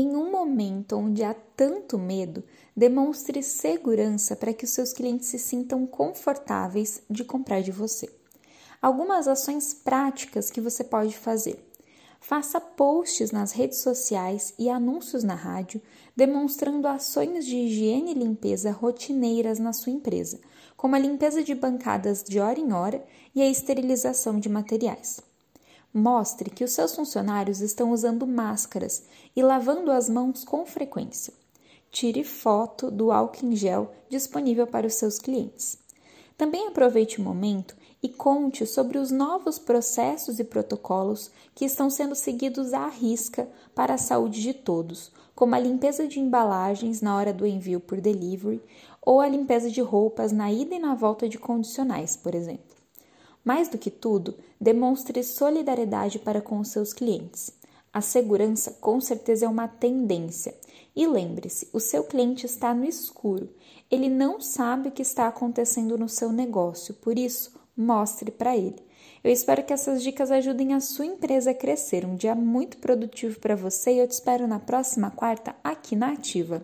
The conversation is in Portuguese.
Em um momento onde há tanto medo, demonstre segurança para que os seus clientes se sintam confortáveis de comprar de você. Algumas ações práticas que você pode fazer. Faça posts nas redes sociais e anúncios na rádio demonstrando ações de higiene e limpeza rotineiras na sua empresa, como a limpeza de bancadas de hora em hora e a esterilização de materiais. Mostre que os seus funcionários estão usando máscaras e lavando as mãos com frequência. Tire foto do álcool em gel disponível para os seus clientes. Também aproveite o momento e conte sobre os novos processos e protocolos que estão sendo seguidos à risca para a saúde de todos, como a limpeza de embalagens na hora do envio por delivery ou a limpeza de roupas na ida e na volta de condicionais, por exemplo. Mais do que tudo, demonstre solidariedade para com os seus clientes. A segurança com certeza é uma tendência. E lembre-se, o seu cliente está no escuro. Ele não sabe o que está acontecendo no seu negócio, por isso, mostre para ele. Eu espero que essas dicas ajudem a sua empresa a crescer. Um dia muito produtivo para você e eu te espero na próxima quarta aqui na Ativa.